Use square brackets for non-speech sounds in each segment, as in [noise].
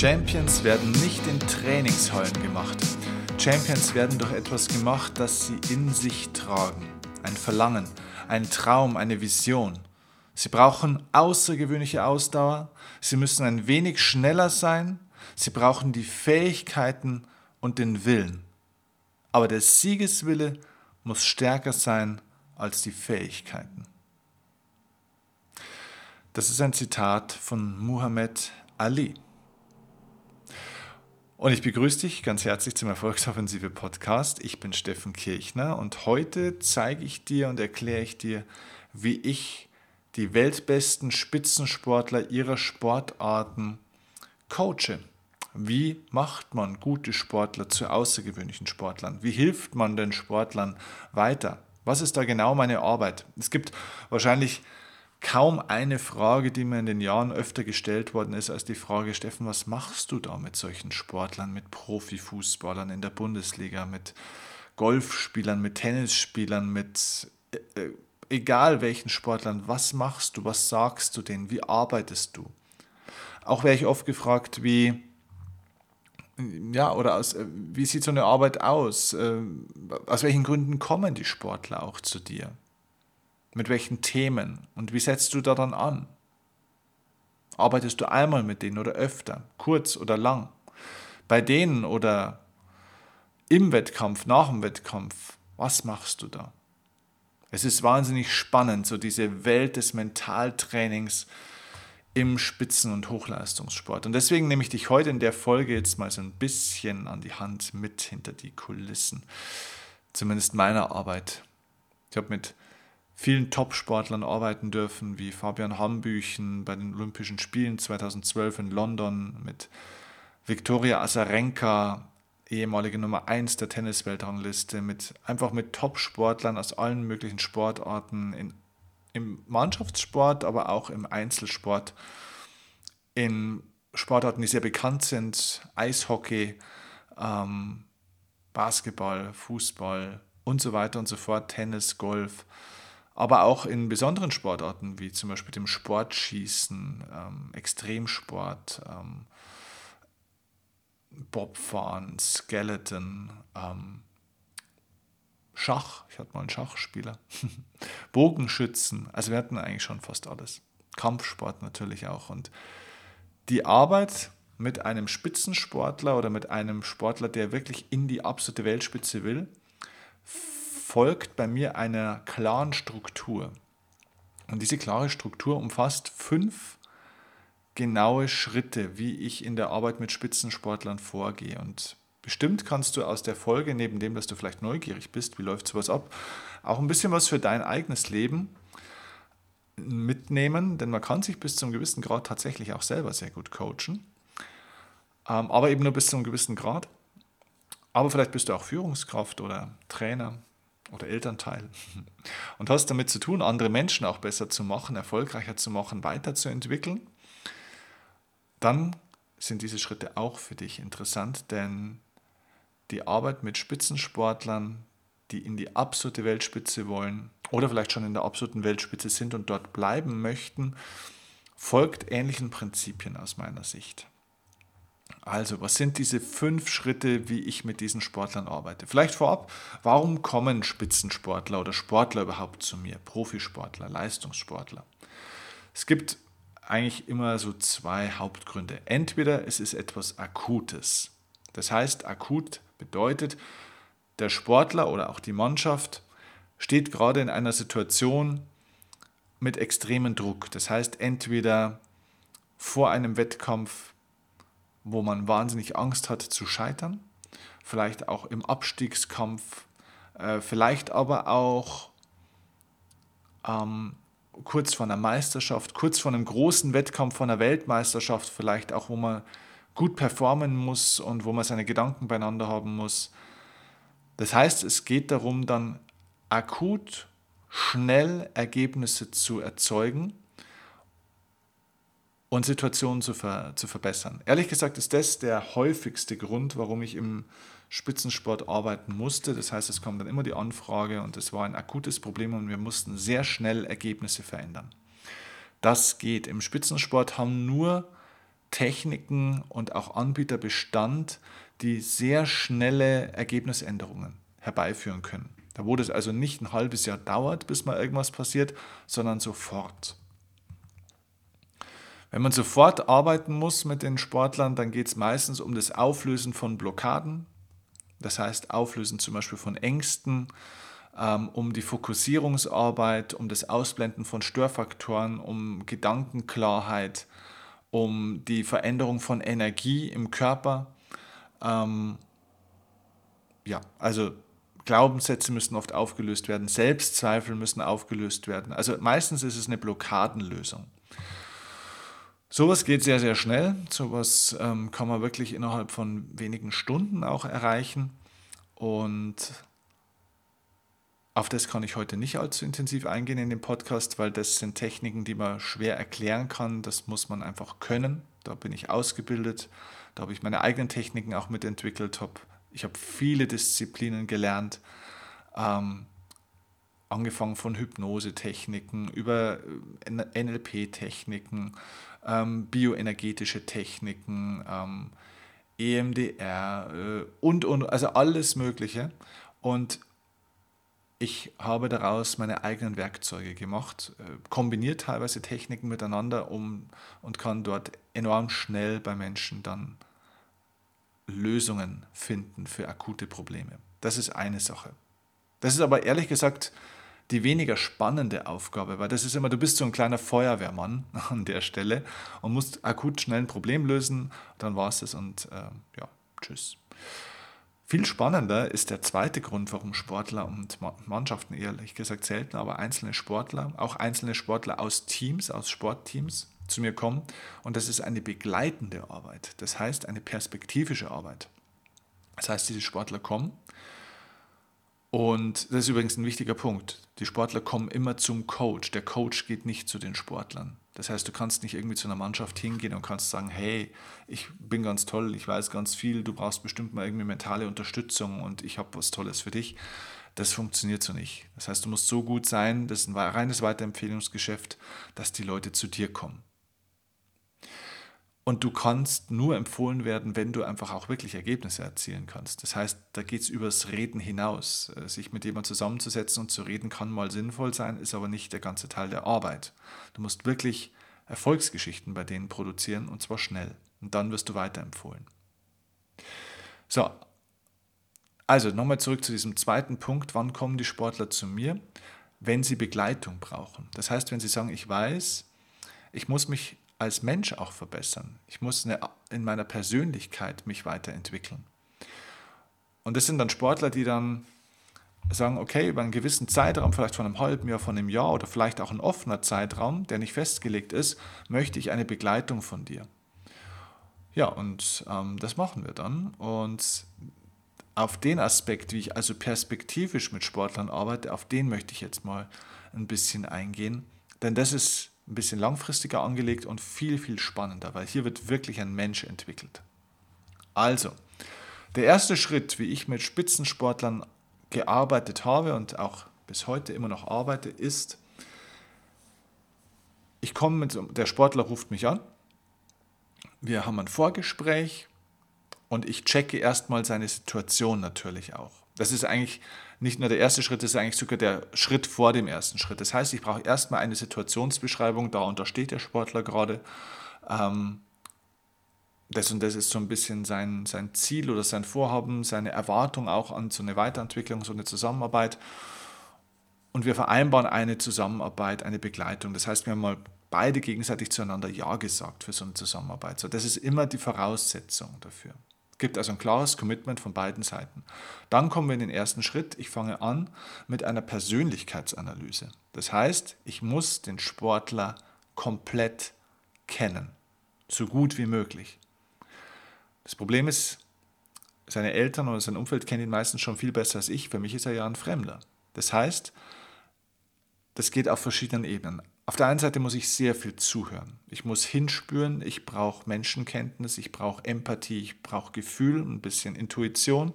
Champions werden nicht in Trainingshallen gemacht. Champions werden durch etwas gemacht, das sie in sich tragen. Ein Verlangen, ein Traum, eine Vision. Sie brauchen außergewöhnliche Ausdauer, sie müssen ein wenig schneller sein, sie brauchen die Fähigkeiten und den Willen. Aber der Siegeswille muss stärker sein als die Fähigkeiten. Das ist ein Zitat von Muhammad Ali. Und ich begrüße dich ganz herzlich zum Erfolgsoffensive Podcast. Ich bin Steffen Kirchner und heute zeige ich dir und erkläre ich dir, wie ich die weltbesten Spitzensportler ihrer Sportarten coache. Wie macht man gute Sportler zu außergewöhnlichen Sportlern? Wie hilft man den Sportlern weiter? Was ist da genau meine Arbeit? Es gibt wahrscheinlich kaum eine Frage, die mir in den Jahren öfter gestellt worden ist, als die Frage, Steffen, was machst du da mit solchen Sportlern, mit Profifußballern in der Bundesliga, mit Golfspielern, mit Tennisspielern, mit äh, äh egal welchen Sportlern, was machst du, was sagst du denen, wie arbeitest du? Auch wäre ich oft gefragt, wie, ja, oder aus, äh, wie sieht so eine Arbeit aus? Äh, aus welchen Gründen kommen die Sportler auch zu dir? Mit welchen Themen? Und wie setzt du da dann an? Arbeitest du einmal mit denen oder öfter, kurz oder lang? Bei denen oder im Wettkampf, nach dem Wettkampf, was machst du da? Es ist wahnsinnig spannend, so diese Welt des Mentaltrainings im Spitzen- und Hochleistungssport. Und deswegen nehme ich dich heute in der Folge jetzt mal so ein bisschen an die Hand mit hinter die Kulissen. Zumindest meiner Arbeit. Ich habe mit vielen Top-Sportlern arbeiten dürfen, wie Fabian Hambüchen bei den Olympischen Spielen 2012 in London, mit Viktoria Azarenka, ehemalige Nummer 1 der Tennisweltrangliste, mit einfach mit Top-Sportlern aus allen möglichen Sportarten, in, im Mannschaftssport, aber auch im Einzelsport, in Sportarten, die sehr bekannt sind, Eishockey, ähm, Basketball, Fußball und so weiter und so fort, Tennis, Golf aber auch in besonderen Sportarten wie zum Beispiel dem Sportschießen, ähm, Extremsport, ähm, Bobfahren, Skeleton, ähm, Schach, ich hatte mal einen Schachspieler, [laughs] Bogenschützen, also wir hatten eigentlich schon fast alles. Kampfsport natürlich auch. Und die Arbeit mit einem Spitzensportler oder mit einem Sportler, der wirklich in die absolute Weltspitze will, folgt bei mir einer klaren Struktur. Und diese klare Struktur umfasst fünf genaue Schritte, wie ich in der Arbeit mit Spitzensportlern vorgehe. Und bestimmt kannst du aus der Folge, neben dem, dass du vielleicht neugierig bist, wie läuft sowas ab, auch ein bisschen was für dein eigenes Leben mitnehmen, denn man kann sich bis zu einem gewissen Grad tatsächlich auch selber sehr gut coachen, ähm, aber eben nur bis zu einem gewissen Grad. Aber vielleicht bist du auch Führungskraft oder Trainer oder Elternteil [laughs] und hast damit zu tun, andere Menschen auch besser zu machen, erfolgreicher zu machen, weiterzuentwickeln, dann sind diese Schritte auch für dich interessant, denn die Arbeit mit Spitzensportlern, die in die absolute Weltspitze wollen oder vielleicht schon in der absoluten Weltspitze sind und dort bleiben möchten, folgt ähnlichen Prinzipien aus meiner Sicht. Also, was sind diese fünf Schritte, wie ich mit diesen Sportlern arbeite? Vielleicht vorab, warum kommen Spitzensportler oder Sportler überhaupt zu mir? Profisportler, Leistungssportler. Es gibt eigentlich immer so zwei Hauptgründe. Entweder es ist etwas Akutes. Das heißt, akut bedeutet, der Sportler oder auch die Mannschaft steht gerade in einer Situation mit extremem Druck. Das heißt, entweder vor einem Wettkampf wo man wahnsinnig Angst hat zu scheitern, vielleicht auch im Abstiegskampf, äh, vielleicht aber auch ähm, kurz vor einer Meisterschaft, kurz vor einem großen Wettkampf, vor einer Weltmeisterschaft, vielleicht auch, wo man gut performen muss und wo man seine Gedanken beieinander haben muss. Das heißt, es geht darum, dann akut schnell Ergebnisse zu erzeugen und Situationen zu, ver zu verbessern. Ehrlich gesagt ist das der häufigste Grund, warum ich im Spitzensport arbeiten musste. Das heißt, es kommt dann immer die Anfrage und es war ein akutes Problem und wir mussten sehr schnell Ergebnisse verändern. Das geht. Im Spitzensport haben nur Techniken und auch Anbieterbestand, die sehr schnelle Ergebnisänderungen herbeiführen können. Da wo das also nicht ein halbes Jahr dauert, bis mal irgendwas passiert, sondern sofort. Wenn man sofort arbeiten muss mit den Sportlern, dann geht es meistens um das Auflösen von Blockaden, das heißt Auflösen zum Beispiel von Ängsten, ähm, um die Fokussierungsarbeit, um das Ausblenden von Störfaktoren, um Gedankenklarheit, um die Veränderung von Energie im Körper. Ähm, ja, also Glaubenssätze müssen oft aufgelöst werden, Selbstzweifel müssen aufgelöst werden. Also meistens ist es eine Blockadenlösung. Sowas geht sehr, sehr schnell. Sowas ähm, kann man wirklich innerhalb von wenigen Stunden auch erreichen. Und auf das kann ich heute nicht allzu intensiv eingehen in dem Podcast, weil das sind Techniken, die man schwer erklären kann. Das muss man einfach können. Da bin ich ausgebildet. Da habe ich meine eigenen Techniken auch mitentwickelt. Ich habe viele Disziplinen gelernt. Ähm, angefangen von Hypnosetechniken über äh, NLP-Techniken, ähm, bioenergetische Techniken, ähm, EMDR äh, und, und, also alles Mögliche. Und ich habe daraus meine eigenen Werkzeuge gemacht, äh, kombiniert teilweise Techniken miteinander um, und kann dort enorm schnell bei Menschen dann Lösungen finden für akute Probleme. Das ist eine Sache. Das ist aber ehrlich gesagt die weniger spannende Aufgabe, weil das ist immer, du bist so ein kleiner Feuerwehrmann [laughs] an der Stelle und musst akut schnell ein Problem lösen, dann war es das und äh, ja, tschüss. Viel spannender ist der zweite Grund, warum Sportler und Mannschaften ehrlich gesagt selten, aber einzelne Sportler, auch einzelne Sportler aus Teams, aus Sportteams zu mir kommen. Und das ist eine begleitende Arbeit. Das heißt eine perspektivische Arbeit. Das heißt, diese Sportler kommen und das ist übrigens ein wichtiger Punkt. Die Sportler kommen immer zum Coach. Der Coach geht nicht zu den Sportlern. Das heißt, du kannst nicht irgendwie zu einer Mannschaft hingehen und kannst sagen, hey, ich bin ganz toll, ich weiß ganz viel, du brauchst bestimmt mal irgendwie mentale Unterstützung und ich habe was Tolles für dich. Das funktioniert so nicht. Das heißt, du musst so gut sein, das ist ein reines Weiterempfehlungsgeschäft, dass die Leute zu dir kommen. Und du kannst nur empfohlen werden, wenn du einfach auch wirklich Ergebnisse erzielen kannst. Das heißt, da geht es übers Reden hinaus. Äh, sich mit jemandem zusammenzusetzen und zu reden kann mal sinnvoll sein, ist aber nicht der ganze Teil der Arbeit. Du musst wirklich Erfolgsgeschichten bei denen produzieren und zwar schnell. Und dann wirst du weiterempfohlen. So, also nochmal zurück zu diesem zweiten Punkt. Wann kommen die Sportler zu mir? Wenn sie Begleitung brauchen. Das heißt, wenn sie sagen, ich weiß, ich muss mich als Mensch auch verbessern. Ich muss eine, in meiner Persönlichkeit mich weiterentwickeln. Und das sind dann Sportler, die dann sagen, okay, über einen gewissen Zeitraum, vielleicht von einem halben Jahr, von einem Jahr oder vielleicht auch ein offener Zeitraum, der nicht festgelegt ist, möchte ich eine Begleitung von dir. Ja, und ähm, das machen wir dann. Und auf den Aspekt, wie ich also perspektivisch mit Sportlern arbeite, auf den möchte ich jetzt mal ein bisschen eingehen. Denn das ist ein bisschen langfristiger angelegt und viel, viel spannender, weil hier wird wirklich ein Mensch entwickelt. Also, der erste Schritt, wie ich mit Spitzensportlern gearbeitet habe und auch bis heute immer noch arbeite, ist, ich komme mit, der Sportler ruft mich an, wir haben ein Vorgespräch und ich checke erstmal seine Situation natürlich auch. Das ist eigentlich nicht nur der erste Schritt, das ist eigentlich sogar der Schritt vor dem ersten Schritt. Das heißt, ich brauche erstmal eine Situationsbeschreibung, da untersteht der Sportler gerade. Ähm, das und das ist so ein bisschen sein, sein Ziel oder sein Vorhaben, seine Erwartung auch an so eine Weiterentwicklung, so eine Zusammenarbeit. Und wir vereinbaren eine Zusammenarbeit, eine Begleitung. Das heißt, wir haben mal beide gegenseitig zueinander Ja gesagt für so eine Zusammenarbeit. So, das ist immer die Voraussetzung dafür gibt also ein klares Commitment von beiden Seiten. Dann kommen wir in den ersten Schritt. Ich fange an mit einer Persönlichkeitsanalyse. Das heißt, ich muss den Sportler komplett kennen, so gut wie möglich. Das Problem ist, seine Eltern oder sein Umfeld kennen ihn meistens schon viel besser als ich. Für mich ist er ja ein Fremder. Das heißt, das geht auf verschiedenen Ebenen. Auf der einen Seite muss ich sehr viel zuhören. Ich muss hinspüren, ich brauche Menschenkenntnis, ich brauche Empathie, ich brauche Gefühl, ein bisschen Intuition.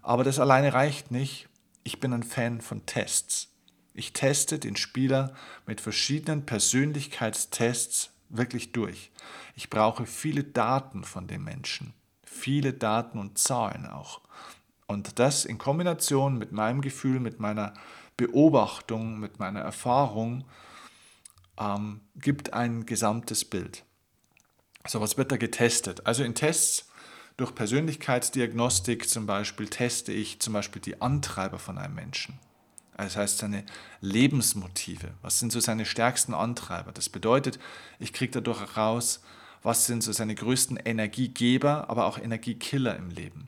Aber das alleine reicht nicht. Ich bin ein Fan von Tests. Ich teste den Spieler mit verschiedenen Persönlichkeitstests wirklich durch. Ich brauche viele Daten von den Menschen, viele Daten und Zahlen auch. Und das in Kombination mit meinem Gefühl, mit meiner Beobachtung, mit meiner Erfahrung, ähm, gibt ein gesamtes Bild. So, was wird da getestet? Also in Tests durch Persönlichkeitsdiagnostik zum Beispiel teste ich zum Beispiel die Antreiber von einem Menschen. Das heißt seine Lebensmotive. Was sind so seine stärksten Antreiber? Das bedeutet, ich kriege dadurch heraus, was sind so seine größten Energiegeber, aber auch Energiekiller im Leben.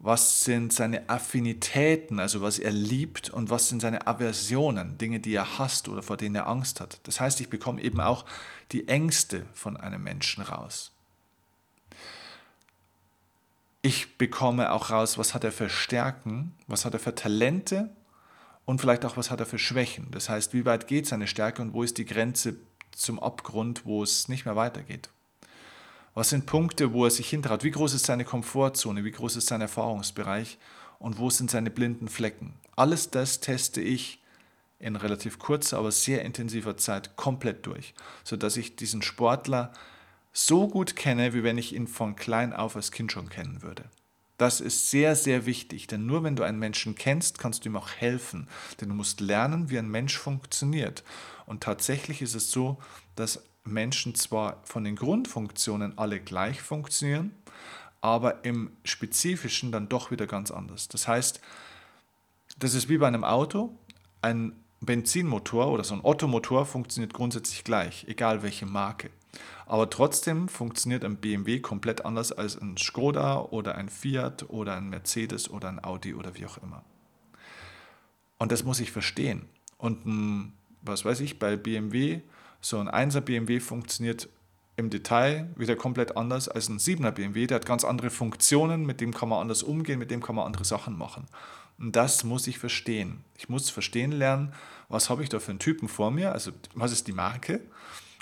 Was sind seine Affinitäten, also was er liebt und was sind seine Aversionen, Dinge, die er hasst oder vor denen er Angst hat. Das heißt, ich bekomme eben auch die Ängste von einem Menschen raus. Ich bekomme auch raus, was hat er für Stärken, was hat er für Talente und vielleicht auch, was hat er für Schwächen. Das heißt, wie weit geht seine Stärke und wo ist die Grenze zum Abgrund, wo es nicht mehr weitergeht. Was sind Punkte, wo er sich hintraut? Wie groß ist seine Komfortzone? Wie groß ist sein Erfahrungsbereich? Und wo sind seine blinden Flecken? Alles das teste ich in relativ kurzer, aber sehr intensiver Zeit komplett durch, sodass ich diesen Sportler so gut kenne, wie wenn ich ihn von klein auf als Kind schon kennen würde. Das ist sehr, sehr wichtig, denn nur wenn du einen Menschen kennst, kannst du ihm auch helfen. Denn du musst lernen, wie ein Mensch funktioniert. Und tatsächlich ist es so, dass Menschen zwar von den Grundfunktionen alle gleich funktionieren, aber im Spezifischen dann doch wieder ganz anders. Das heißt, das ist wie bei einem Auto. Ein Benzinmotor oder so ein Ottomotor funktioniert grundsätzlich gleich, egal welche Marke. Aber trotzdem funktioniert ein BMW komplett anders als ein Skoda oder ein Fiat oder ein Mercedes oder ein Audi oder wie auch immer. Und das muss ich verstehen. Und was weiß ich, bei BMW, so ein 1er BMW funktioniert im Detail wieder komplett anders als ein 7er BMW. Der hat ganz andere Funktionen, mit dem kann man anders umgehen, mit dem kann man andere Sachen machen. Und das muss ich verstehen. Ich muss verstehen lernen, was habe ich da für einen Typen vor mir, also was ist die Marke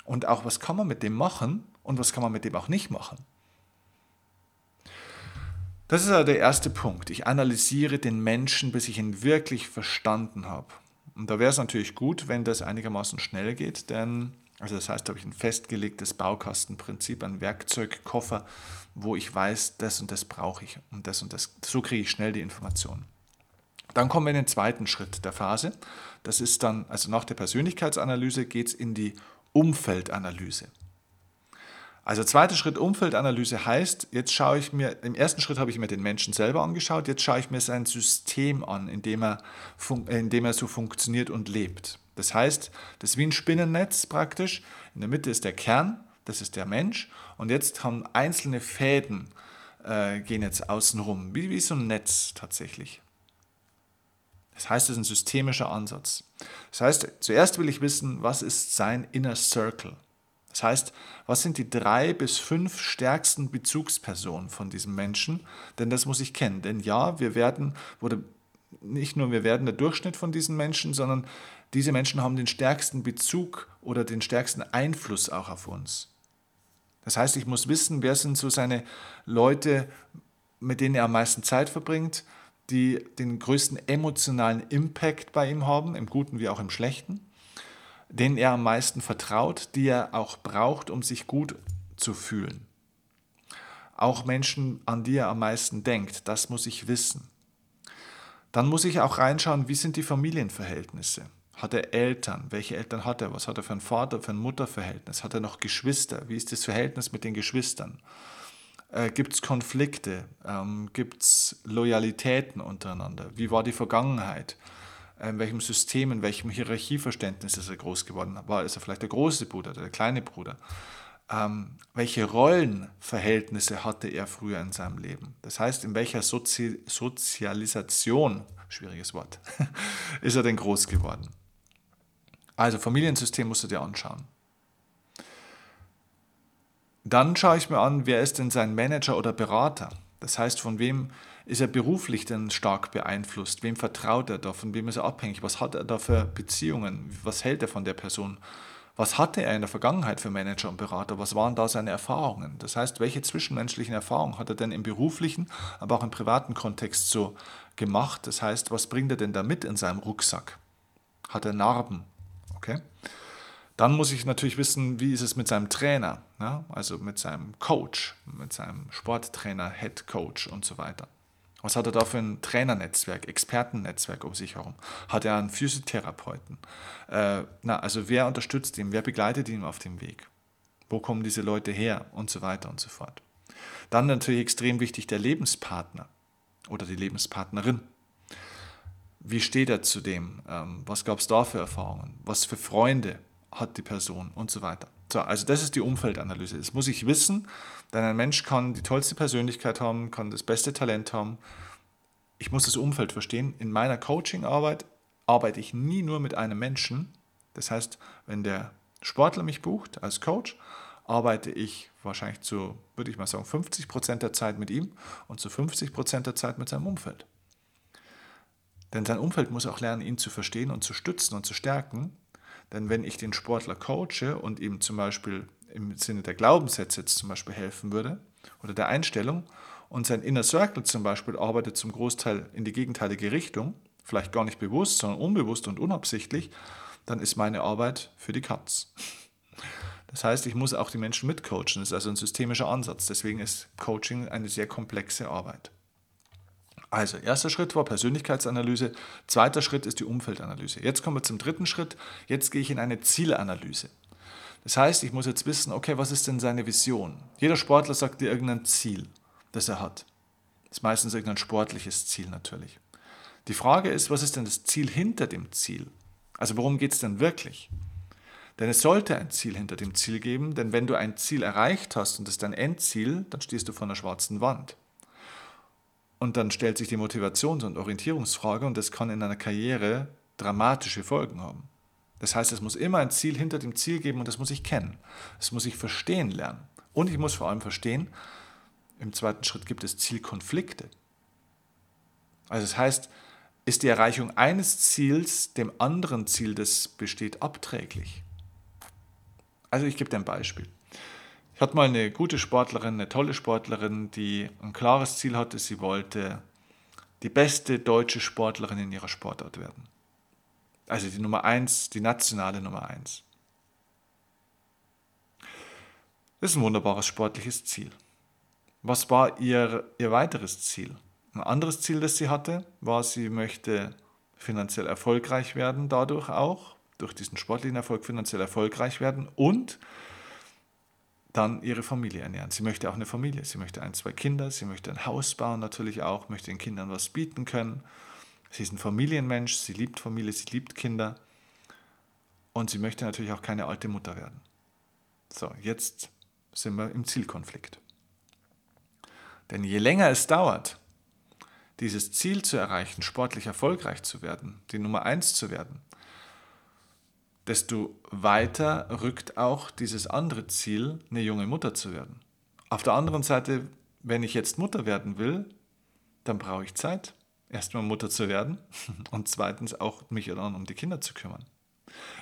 und auch, was kann man mit dem machen und was kann man mit dem auch nicht machen. Das ist also der erste Punkt. Ich analysiere den Menschen, bis ich ihn wirklich verstanden habe. Und da wäre es natürlich gut, wenn das einigermaßen schnell geht, denn, also das heißt, habe ich ein festgelegtes Baukastenprinzip, ein Werkzeugkoffer, wo ich weiß, das und das brauche ich und das und das. So kriege ich schnell die Informationen. Dann kommen wir in den zweiten Schritt der Phase. Das ist dann, also nach der Persönlichkeitsanalyse geht es in die Umfeldanalyse. Also zweiter Schritt Umfeldanalyse heißt, jetzt schaue ich mir, im ersten Schritt habe ich mir den Menschen selber angeschaut, jetzt schaue ich mir sein System an, in dem er, in dem er so funktioniert und lebt. Das heißt, das ist wie ein Spinnennetz praktisch. In der Mitte ist der Kern, das ist der Mensch. Und jetzt haben einzelne Fäden, äh, gehen jetzt außenrum, wie, wie so ein Netz tatsächlich. Das heißt, es ist ein systemischer Ansatz. Das heißt, zuerst will ich wissen, was ist sein Inner Circle? Das heißt, was sind die drei bis fünf stärksten Bezugspersonen von diesem Menschen? Denn das muss ich kennen. Denn ja, wir werden, oder nicht nur wir werden der Durchschnitt von diesen Menschen, sondern diese Menschen haben den stärksten Bezug oder den stärksten Einfluss auch auf uns. Das heißt, ich muss wissen, wer sind so seine Leute, mit denen er am meisten Zeit verbringt, die den größten emotionalen Impact bei ihm haben, im Guten wie auch im Schlechten, denen er am meisten vertraut, die er auch braucht, um sich gut zu fühlen. Auch Menschen, an die er am meisten denkt, das muss ich wissen. Dann muss ich auch reinschauen, wie sind die Familienverhältnisse. Hat er Eltern? Welche Eltern hat er? Was hat er für ein Vater, für ein Mutterverhältnis? Hat er noch Geschwister? Wie ist das Verhältnis mit den Geschwistern? Äh, Gibt es Konflikte? Ähm, Gibt es Loyalitäten untereinander? Wie war die Vergangenheit? Äh, in welchem System, in welchem Hierarchieverständnis ist er groß geworden? War ist er vielleicht der große Bruder oder der kleine Bruder? Ähm, welche Rollenverhältnisse hatte er früher in seinem Leben? Das heißt, in welcher Sozi Sozialisation, schwieriges Wort, [laughs] ist er denn groß geworden? Also Familiensystem musst du dir anschauen. Dann schaue ich mir an, wer ist denn sein Manager oder Berater? Das heißt, von wem ist er beruflich denn stark beeinflusst? Wem vertraut er da? Von wem ist er abhängig? Was hat er da für Beziehungen? Was hält er von der Person? Was hatte er in der Vergangenheit für Manager und Berater? Was waren da seine Erfahrungen? Das heißt, welche zwischenmenschlichen Erfahrungen hat er denn im beruflichen, aber auch im privaten Kontext so gemacht? Das heißt, was bringt er denn da mit in seinem Rucksack? Hat er Narben? Okay? Dann muss ich natürlich wissen, wie ist es mit seinem Trainer, ja? also mit seinem Coach, mit seinem Sporttrainer, Head Coach und so weiter. Was hat er da für ein Trainernetzwerk, Expertennetzwerk um sich herum? Hat er einen Physiotherapeuten? Äh, na, also wer unterstützt ihn? Wer begleitet ihn auf dem Weg? Wo kommen diese Leute her? Und so weiter und so fort. Dann natürlich extrem wichtig der Lebenspartner oder die Lebenspartnerin. Wie steht er zu dem? Ähm, was gab es da für Erfahrungen? Was für Freunde hat die Person und so weiter? So, also das ist die Umfeldanalyse. Das muss ich wissen, denn ein Mensch kann die tollste Persönlichkeit haben, kann das beste Talent haben. Ich muss das Umfeld verstehen. In meiner Coaching-Arbeit arbeite ich nie nur mit einem Menschen. Das heißt, wenn der Sportler mich bucht als Coach, arbeite ich wahrscheinlich zu, würde ich mal sagen, 50 Prozent der Zeit mit ihm und zu 50 Prozent der Zeit mit seinem Umfeld. Denn sein Umfeld muss auch lernen, ihn zu verstehen und zu stützen und zu stärken. Denn wenn ich den Sportler coache und ihm zum Beispiel im Sinne der Glaubenssätze jetzt zum Beispiel helfen würde oder der Einstellung und sein Inner Circle zum Beispiel arbeitet zum Großteil in die gegenteilige Richtung, vielleicht gar nicht bewusst, sondern unbewusst und unabsichtlich, dann ist meine Arbeit für die Katz. Das heißt, ich muss auch die Menschen mitcoachen. Das ist also ein systemischer Ansatz. Deswegen ist Coaching eine sehr komplexe Arbeit. Also, erster Schritt war Persönlichkeitsanalyse, zweiter Schritt ist die Umfeldanalyse. Jetzt kommen wir zum dritten Schritt, jetzt gehe ich in eine Zielanalyse. Das heißt, ich muss jetzt wissen, okay, was ist denn seine Vision? Jeder Sportler sagt dir irgendein Ziel, das er hat. Das ist meistens irgendein sportliches Ziel natürlich. Die Frage ist, was ist denn das Ziel hinter dem Ziel? Also worum geht es denn wirklich? Denn es sollte ein Ziel hinter dem Ziel geben, denn wenn du ein Ziel erreicht hast und das ist dein Endziel, dann stehst du vor einer schwarzen Wand. Und dann stellt sich die Motivations- und Orientierungsfrage und das kann in einer Karriere dramatische Folgen haben. Das heißt, es muss immer ein Ziel hinter dem Ziel geben und das muss ich kennen. Das muss ich verstehen lernen. Und ich muss vor allem verstehen, im zweiten Schritt gibt es Zielkonflikte. Also das heißt, ist die Erreichung eines Ziels dem anderen Ziel, das besteht, abträglich? Also ich gebe dir ein Beispiel. Ich hatte mal eine gute Sportlerin, eine tolle Sportlerin, die ein klares Ziel hatte. Sie wollte die beste deutsche Sportlerin in ihrer Sportart werden. Also die Nummer eins, die nationale Nummer eins. Das ist ein wunderbares sportliches Ziel. Was war ihr, ihr weiteres Ziel? Ein anderes Ziel, das sie hatte, war, sie möchte finanziell erfolgreich werden, dadurch auch, durch diesen sportlichen Erfolg finanziell erfolgreich werden und dann ihre Familie ernähren. Sie möchte auch eine Familie, sie möchte ein, zwei Kinder, sie möchte ein Haus bauen natürlich auch, möchte den Kindern was bieten können. Sie ist ein Familienmensch, sie liebt Familie, sie liebt Kinder und sie möchte natürlich auch keine alte Mutter werden. So, jetzt sind wir im Zielkonflikt. Denn je länger es dauert, dieses Ziel zu erreichen, sportlich erfolgreich zu werden, die Nummer eins zu werden, desto weiter rückt auch dieses andere Ziel, eine junge Mutter zu werden. Auf der anderen Seite, wenn ich jetzt Mutter werden will, dann brauche ich Zeit, erstmal Mutter zu werden [laughs] und zweitens auch mich dann um die Kinder zu kümmern.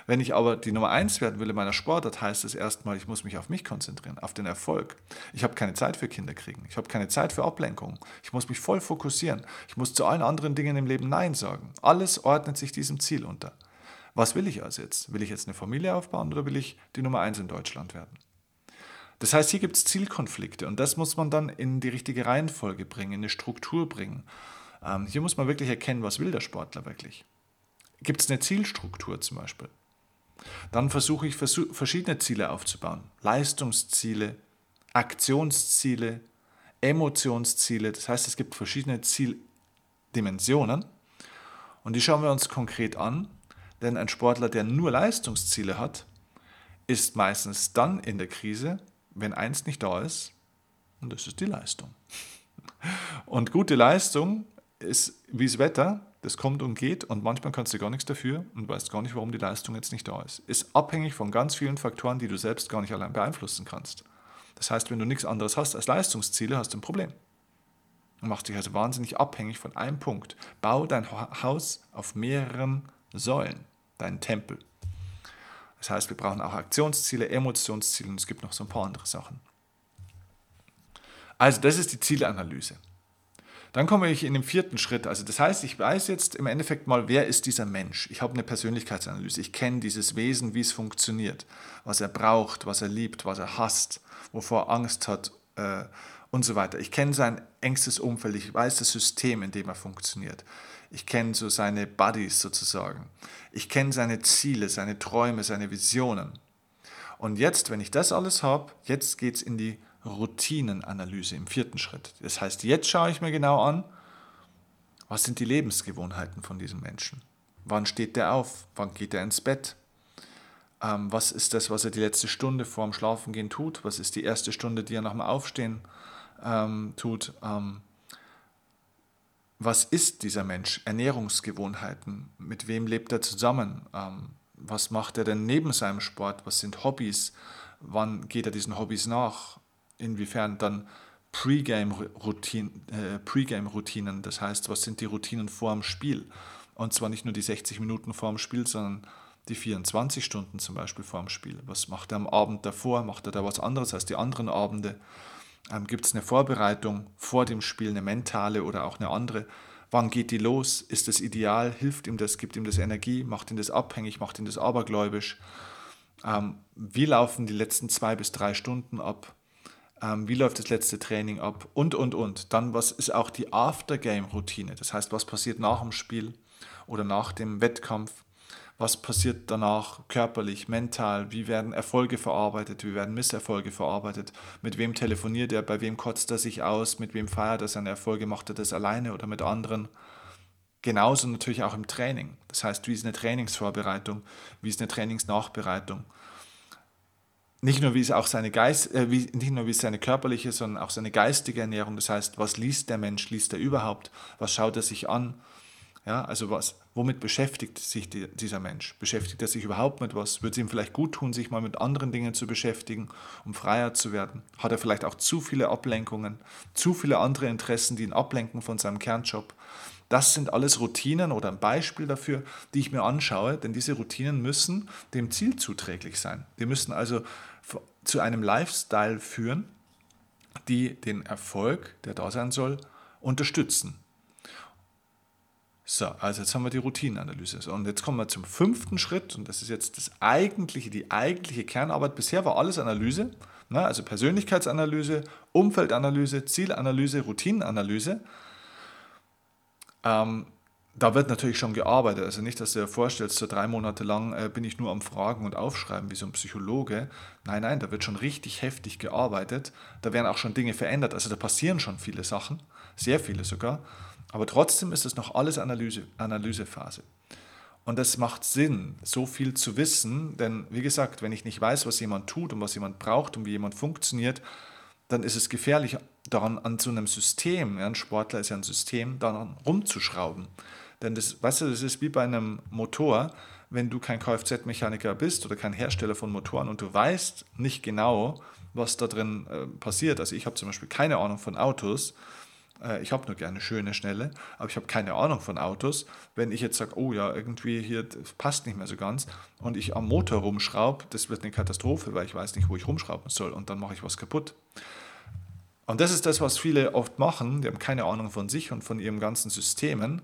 Wenn ich aber die Nummer eins werden will in meiner Sportart, heißt es erstmal, ich muss mich auf mich konzentrieren, auf den Erfolg. Ich habe keine Zeit für Kinder kriegen. Ich habe keine Zeit für Ablenkung. Ich muss mich voll fokussieren. Ich muss zu allen anderen Dingen im Leben Nein sagen. Alles ordnet sich diesem Ziel unter. Was will ich also jetzt? Will ich jetzt eine Familie aufbauen oder will ich die Nummer eins in Deutschland werden? Das heißt, hier gibt es Zielkonflikte und das muss man dann in die richtige Reihenfolge bringen, in eine Struktur bringen. Ähm, hier muss man wirklich erkennen, was will der Sportler wirklich. Gibt es eine Zielstruktur zum Beispiel? Dann versuche ich verschiedene Ziele aufzubauen. Leistungsziele, Aktionsziele, Emotionsziele. Das heißt, es gibt verschiedene Zieldimensionen und die schauen wir uns konkret an denn ein Sportler, der nur Leistungsziele hat, ist meistens dann in der Krise, wenn eins nicht da ist, und das ist die Leistung. Und gute Leistung ist wie das Wetter, das kommt und geht und manchmal kannst du gar nichts dafür und weißt gar nicht, warum die Leistung jetzt nicht da ist. Ist abhängig von ganz vielen Faktoren, die du selbst gar nicht allein beeinflussen kannst. Das heißt, wenn du nichts anderes hast als Leistungsziele, hast du ein Problem. Du machst dich also wahnsinnig abhängig von einem Punkt. Bau dein Haus auf mehreren Säulen, deinen Tempel. Das heißt, wir brauchen auch Aktionsziele, Emotionsziele und es gibt noch so ein paar andere Sachen. Also das ist die Zielanalyse. Dann komme ich in den vierten Schritt. Also das heißt, ich weiß jetzt im Endeffekt mal, wer ist dieser Mensch. Ich habe eine Persönlichkeitsanalyse. Ich kenne dieses Wesen, wie es funktioniert, was er braucht, was er liebt, was er hasst, wovor er Angst hat äh, und so weiter. Ich kenne sein engstes Umfeld. Ich weiß das System, in dem er funktioniert. Ich kenne so seine Buddies sozusagen. Ich kenne seine Ziele, seine Träume, seine Visionen. Und jetzt, wenn ich das alles habe, jetzt geht es in die Routinenanalyse im vierten Schritt. Das heißt, jetzt schaue ich mir genau an, was sind die Lebensgewohnheiten von diesem Menschen? Wann steht der auf? Wann geht er ins Bett? Ähm, was ist das, was er die letzte Stunde vor dem Schlafengehen tut? Was ist die erste Stunde, die er nach dem Aufstehen ähm, tut? Ähm, was ist dieser Mensch? Ernährungsgewohnheiten? Mit wem lebt er zusammen? Ähm, was macht er denn neben seinem Sport? Was sind Hobbys? Wann geht er diesen Hobbys nach? inwiefern dann Pre-Game-Routinen, äh, Pre das heißt, was sind die Routinen vor dem Spiel? Und zwar nicht nur die 60 Minuten vor dem Spiel, sondern die 24 Stunden zum Beispiel vor dem Spiel. Was macht er am Abend davor? Macht er da was anderes als die anderen Abende? Ähm, Gibt es eine Vorbereitung vor dem Spiel, eine mentale oder auch eine andere? Wann geht die los? Ist das ideal? Hilft ihm das? Gibt ihm das Energie? Macht ihn das abhängig? Macht ihn das abergläubisch? Ähm, wie laufen die letzten zwei bis drei Stunden ab? ähm, wie läuft das letzte Training ab und, und, und. Dann, was ist auch die Aftergame-Routine? Das heißt, was passiert nach dem Spiel oder nach dem Wettkampf? Was passiert danach körperlich, mental? Wie werden Erfolge verarbeitet? Wie werden Misserfolge verarbeitet? Mit wem telefoniert er? Bei wem kotzt er sich aus? Mit wem feiert er seine Erfolge? Macht er das alleine oder mit anderen? Genauso natürlich auch im Training. Das heißt, wie ist eine Trainingsvorbereitung? Wie ist eine Trainingsnachbereitung? nicht nur wie es auch seine Geist, äh, wie, nicht nur wie es seine körperliche, sondern auch seine geistige Ernährung. Das heißt, was liest der Mensch? Liest er überhaupt? Was schaut er sich an? Ja, also was, womit beschäftigt sich die, dieser Mensch? Beschäftigt er sich überhaupt mit was? Würde es ihm vielleicht gut tun, sich mal mit anderen Dingen zu beschäftigen, um freier zu werden? Hat er vielleicht auch zu viele Ablenkungen, zu viele andere Interessen, die ihn ablenken von seinem Kernjob? Das sind alles Routinen oder ein Beispiel dafür, die ich mir anschaue, denn diese Routinen müssen dem Ziel zuträglich sein. Die müssen also zu einem Lifestyle führen, die den Erfolg, der da sein soll, unterstützen. So, also jetzt haben wir die Routinenanalyse. Und jetzt kommen wir zum fünften Schritt und das ist jetzt das eigentliche, die eigentliche Kernarbeit. Bisher war alles Analyse, ne? also Persönlichkeitsanalyse, Umfeldanalyse, Zielanalyse, Routinenanalyse. Ähm, da wird natürlich schon gearbeitet. Also nicht, dass du dir vorstellst, so drei Monate lang äh, bin ich nur am Fragen und Aufschreiben wie so ein Psychologe. Nein, nein, da wird schon richtig heftig gearbeitet. Da werden auch schon Dinge verändert. Also da passieren schon viele Sachen, sehr viele sogar. Aber trotzdem ist es noch alles Analyse, Analysephase. Und es macht Sinn, so viel zu wissen, denn wie gesagt, wenn ich nicht weiß, was jemand tut und was jemand braucht und wie jemand funktioniert, dann ist es gefährlich, daran an so einem System, ja, ein Sportler ist ja ein System, daran rumzuschrauben. Denn das, weißt du, das ist wie bei einem Motor, wenn du kein Kfz-Mechaniker bist oder kein Hersteller von Motoren und du weißt nicht genau, was da drin äh, passiert. Also ich habe zum Beispiel keine Ahnung von Autos. Äh, ich habe nur gerne schöne, schnelle, aber ich habe keine Ahnung von Autos. Wenn ich jetzt sage, oh ja, irgendwie hier passt nicht mehr so ganz und ich am Motor rumschraube, das wird eine Katastrophe, weil ich weiß nicht, wo ich rumschrauben soll und dann mache ich was kaputt. Und das ist das, was viele oft machen. Die haben keine Ahnung von sich und von ihren ganzen Systemen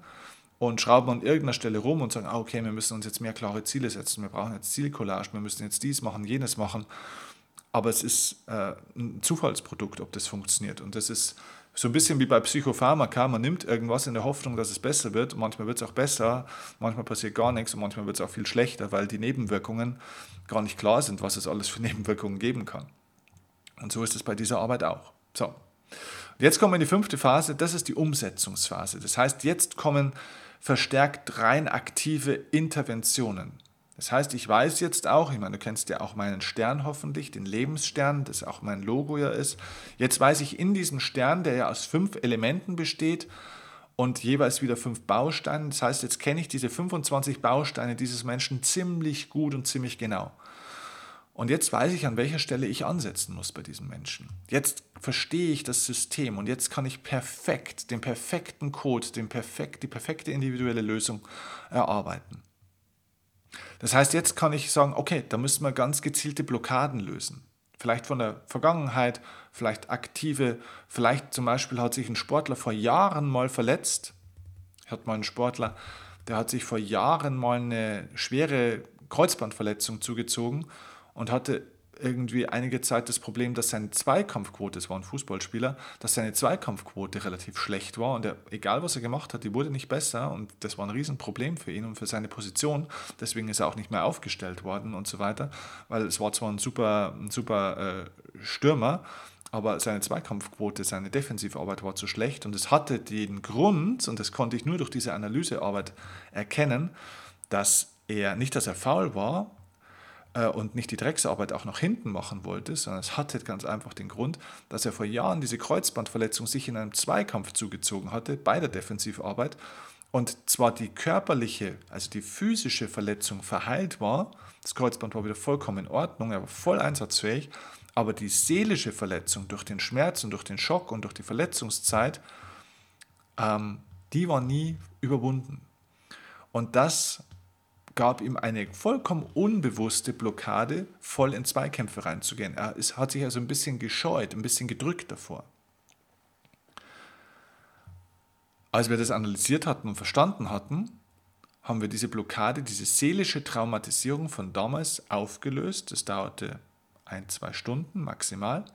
und schrauben an irgendeiner Stelle rum und sagen, ah, okay, wir müssen uns jetzt mehr klare Ziele setzen, wir brauchen jetzt Zielcollage, wir müssen jetzt dies machen, jenes machen. Aber es ist äh, ein Zufallsprodukt, ob das funktioniert. Und das ist so ein bisschen wie bei Psychopharmaka, man nimmt irgendwas in der Hoffnung, dass es besser wird. Manchmal wird es auch besser, manchmal passiert gar nichts und manchmal wird es auch viel schlechter, weil die Nebenwirkungen gar nicht klar sind, was es alles für [laughs] Nebenwirkungen geben kann. Und so ist es bei dieser Arbeit auch. So, jetzt kommen wir in die fünfte Phase, das ist die Umsetzungsphase. Das heißt, jetzt kommen verstärkt rein aktive Interventionen. Das heißt, ich weiß jetzt auch, ich meine, du kennst ja auch meinen Stern hoffentlich, den Lebensstern, das auch mein Logo ja ist. Jetzt weiß ich in diesem Stern, der ja aus fünf Elementen besteht und jeweils wieder fünf Bausteine. Das heißt, jetzt kenne ich diese 25 Bausteine dieses Menschen ziemlich gut und ziemlich genau. Und jetzt weiß ich, an welcher Stelle ich ansetzen muss bei diesem Menschen. Jetzt verstehe ich das System und jetzt kann ich perfekt den perfekten Code, den perfekt, die perfekte individuelle Lösung erarbeiten. Das heißt, jetzt kann ich sagen, okay, da müssen wir ganz gezielte Blockaden lösen. Vielleicht von der Vergangenheit, vielleicht aktive, vielleicht zum Beispiel hat sich ein Sportler vor Jahren mal verletzt. Hatte mal einen Sportler, der hat sich vor Jahren mal eine schwere Kreuzbandverletzung zugezogen und hatte irgendwie einige Zeit das Problem, dass seine Zweikampfquote, es war ein Fußballspieler, dass seine Zweikampfquote relativ schlecht war und er, egal was er gemacht hat, die wurde nicht besser und das war ein Riesenproblem für ihn und für seine Position. Deswegen ist er auch nicht mehr aufgestellt worden und so weiter, weil es war zwar ein super, ein super äh, Stürmer, aber seine Zweikampfquote, seine Defensivarbeit war zu schlecht und es hatte den Grund, und das konnte ich nur durch diese Analysearbeit erkennen, dass er nicht, dass er faul war, und nicht die Drecksarbeit auch nach hinten machen wollte, sondern es hatte ganz einfach den Grund, dass er vor Jahren diese Kreuzbandverletzung sich in einem Zweikampf zugezogen hatte bei der Defensivarbeit und zwar die körperliche, also die physische Verletzung verheilt war, das Kreuzband war wieder vollkommen in Ordnung, er war voll einsatzfähig, aber die seelische Verletzung durch den Schmerz und durch den Schock und durch die Verletzungszeit, ähm, die war nie überwunden. Und das gab ihm eine vollkommen unbewusste Blockade, voll in Zweikämpfe reinzugehen. Er hat sich also ein bisschen gescheut, ein bisschen gedrückt davor. Als wir das analysiert hatten und verstanden hatten, haben wir diese Blockade, diese seelische Traumatisierung von damals aufgelöst. Das dauerte ein, zwei Stunden maximal.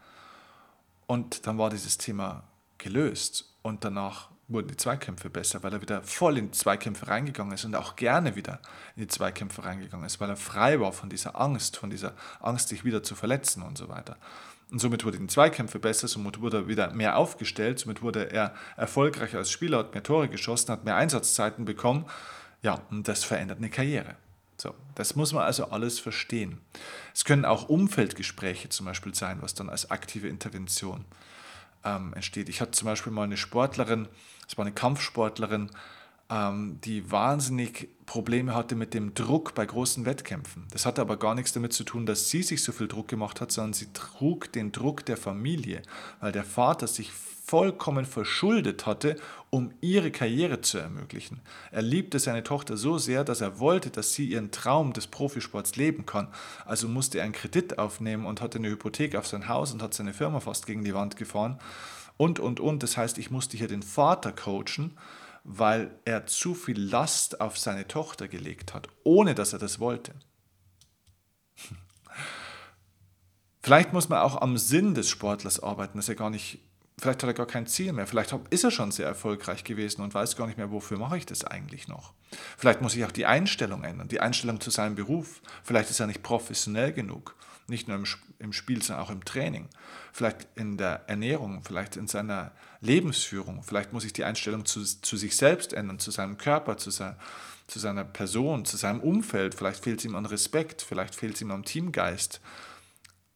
Und dann war dieses Thema gelöst. Und danach wurden die Zweikämpfe besser, weil er wieder voll in die Zweikämpfe reingegangen ist und auch gerne wieder in die Zweikämpfe reingegangen ist, weil er frei war von dieser Angst, von dieser Angst, sich wieder zu verletzen und so weiter. Und somit wurden die Zweikämpfe besser, somit wurde er wieder mehr aufgestellt, somit wurde er erfolgreicher als Spieler, hat mehr Tore geschossen, hat mehr Einsatzzeiten bekommen. Ja, und das verändert eine Karriere. So, das muss man also alles verstehen. Es können auch Umfeldgespräche zum Beispiel sein, was dann als aktive Intervention ähm, entsteht. Ich hatte zum Beispiel mal eine Sportlerin, das war eine Kampfsportlerin, ähm, die wahnsinnig Probleme hatte mit dem Druck bei großen Wettkämpfen. Das hatte aber gar nichts damit zu tun, dass sie sich so viel Druck gemacht hat, sondern sie trug den Druck der Familie, weil der Vater sich vollkommen verschuldet hatte, um ihre Karriere zu ermöglichen. Er liebte seine Tochter so sehr, dass er wollte, dass sie ihren Traum des Profisports leben kann. Also musste er einen Kredit aufnehmen und hatte eine Hypothek auf sein Haus und hat seine Firma fast gegen die Wand gefahren. Und, und, und. Das heißt, ich musste hier den Vater coachen, weil er zu viel Last auf seine Tochter gelegt hat, ohne dass er das wollte. [laughs] Vielleicht muss man auch am Sinn des Sportlers arbeiten, dass er gar nicht vielleicht hat er gar kein Ziel mehr, vielleicht ist er schon sehr erfolgreich gewesen und weiß gar nicht mehr, wofür mache ich das eigentlich noch. Vielleicht muss ich auch die Einstellung ändern, die Einstellung zu seinem Beruf. Vielleicht ist er nicht professionell genug, nicht nur im, Spiel, sondern auch im Training. Vielleicht in der Ernährung, vielleicht in seiner Lebensführung. Vielleicht muss ich die Einstellung zu, zu sich selbst ändern, zu seinem Körper, zu, sein, zu seiner Person, zu seinem Umfeld. Vielleicht fehlt es ihm an Respekt, vielleicht fehlt es ihm am Teamgeist.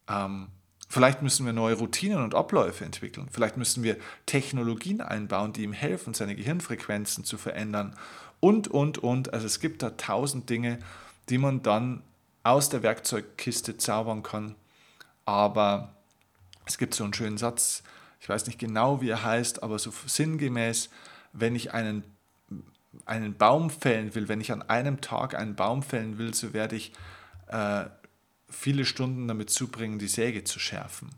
Ähm, Vielleicht müssen wir neue Routinen und Abläufe entwickeln. Vielleicht müssen wir Technologien einbauen, die ihm helfen, seine Gehirnfrequenzen zu verändern. Und, und, und. Also es gibt da tausend Dinge, die man dann aus der Werkzeugkiste zaubern kann. Aber es gibt so einen schönen Satz, ich weiß nicht genau, wie er heißt, aber so sinngemäß, wenn ich einen, einen Baum fällen will, wenn ich an einem Tag einen Baum fällen will, so werde ich äh, viele Stunden damit zubringen, die Säge zu schärfen.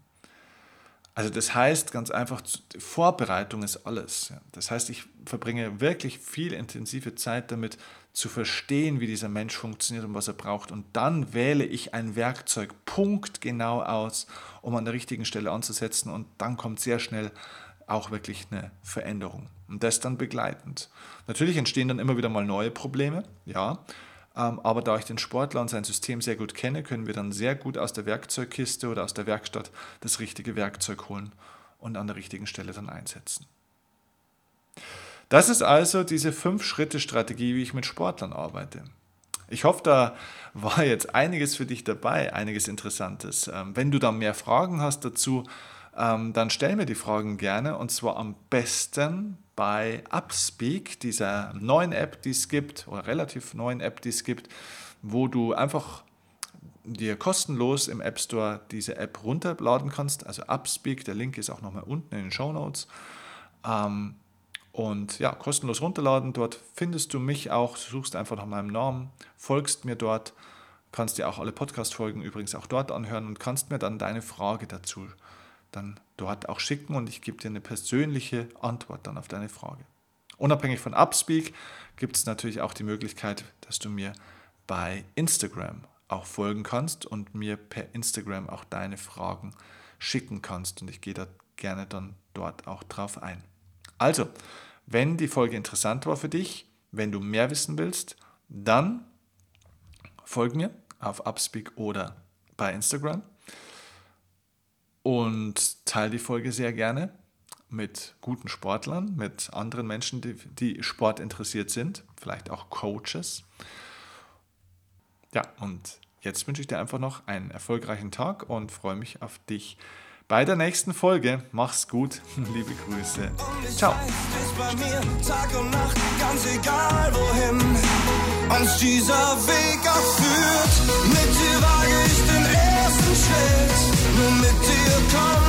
Also das heißt ganz einfach, Vorbereitung ist alles. Das heißt, ich verbringe wirklich viel intensive Zeit damit zu verstehen, wie dieser Mensch funktioniert und was er braucht. Und dann wähle ich ein Werkzeug punktgenau aus, um an der richtigen Stelle anzusetzen. Und dann kommt sehr schnell auch wirklich eine Veränderung. Und das dann begleitend. Natürlich entstehen dann immer wieder mal neue Probleme, ja. Ähm, aber da ich den Sportler und sein System sehr gut kenne, können wir dann sehr gut aus der Werkzeugkiste oder aus der Werkstatt das richtige Werkzeug holen und an der richtigen Stelle dann einsetzen. Das ist also diese Fünf-Schritte-Strategie, wie ich mit Sportlern arbeite. Ich hoffe, da war jetzt einiges für dich dabei, einiges Interessantes. Ähm, wenn du da mehr Fragen hast dazu, ähm, dann stell mir die Fragen gerne und zwar am besten bei Upspeak, dieser neuen App, die es gibt, oder relativ neuen App, die es gibt, wo du einfach dir kostenlos im App Store diese App runterladen kannst. Also Upspeak, der Link ist auch nochmal unten in den Show Notes. Ähm, und ja, kostenlos runterladen. Dort findest du mich auch. Suchst einfach nach meinem Namen, folgst mir dort kannst dir auch alle Podcast-Folgen übrigens auch dort anhören und kannst mir dann deine Frage dazu dann dort auch schicken und ich gebe dir eine persönliche Antwort dann auf deine Frage. Unabhängig von Upspeak gibt es natürlich auch die Möglichkeit, dass du mir bei Instagram auch folgen kannst und mir per Instagram auch deine Fragen schicken kannst und ich gehe da gerne dann dort auch drauf ein. Also, wenn die Folge interessant war für dich, wenn du mehr wissen willst, dann folg mir auf Upspeak oder bei Instagram und teile die Folge sehr gerne mit guten Sportlern, mit anderen Menschen, die, die Sport interessiert sind, vielleicht auch Coaches. Ja, und jetzt wünsche ich dir einfach noch einen erfolgreichen Tag und freue mich auf dich bei der nächsten Folge. Mach's gut, [laughs] liebe Grüße. Ciao. Uns dieser Weg auch. Mit dir wage ich den ersten Schritt, nur mit dir komm